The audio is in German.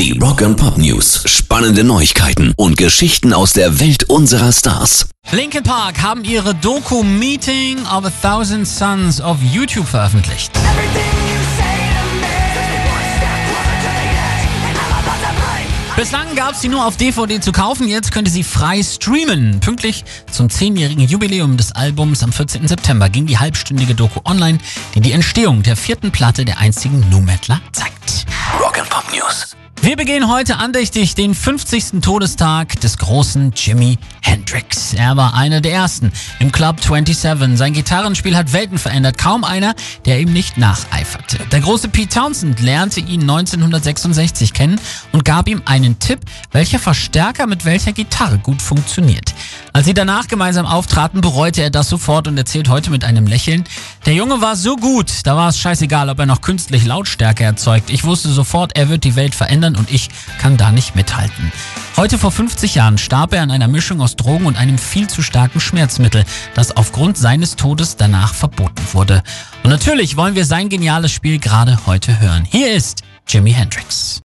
Die Rock and Pop News. Spannende Neuigkeiten und Geschichten aus der Welt unserer Stars. Linkin Park haben ihre Doku Meeting of a Thousand Suns auf YouTube veröffentlicht. Bislang gab es sie nur auf DVD zu kaufen, jetzt könnt ihr sie frei streamen. Pünktlich zum 10-jährigen Jubiläum des Albums am 14. September ging die halbstündige Doku online, die die Entstehung der vierten Platte der einzigen Nu Metaler zeigt. Rock and Pop News. Wir begehen heute andächtig den 50. Todestag des großen Jimi Hendrix. Er war einer der ersten im Club 27. Sein Gitarrenspiel hat Welten verändert. Kaum einer, der ihm nicht nacheiferte. Der große Pete Townsend lernte ihn 1966 kennen und gab ihm einen Tipp, welcher Verstärker mit welcher Gitarre gut funktioniert. Als sie danach gemeinsam auftraten, bereute er das sofort und erzählt heute mit einem Lächeln, der Junge war so gut, da war es scheißegal, ob er noch künstlich Lautstärke erzeugt. Ich wusste sofort, er wird die Welt verändern und ich kann da nicht mithalten. Heute vor 50 Jahren starb er an einer Mischung aus Drogen und einem viel zu starken Schmerzmittel, das aufgrund seines Todes danach verboten wurde. Und natürlich wollen wir sein geniales Spiel gerade heute hören. Hier ist Jimi Hendrix.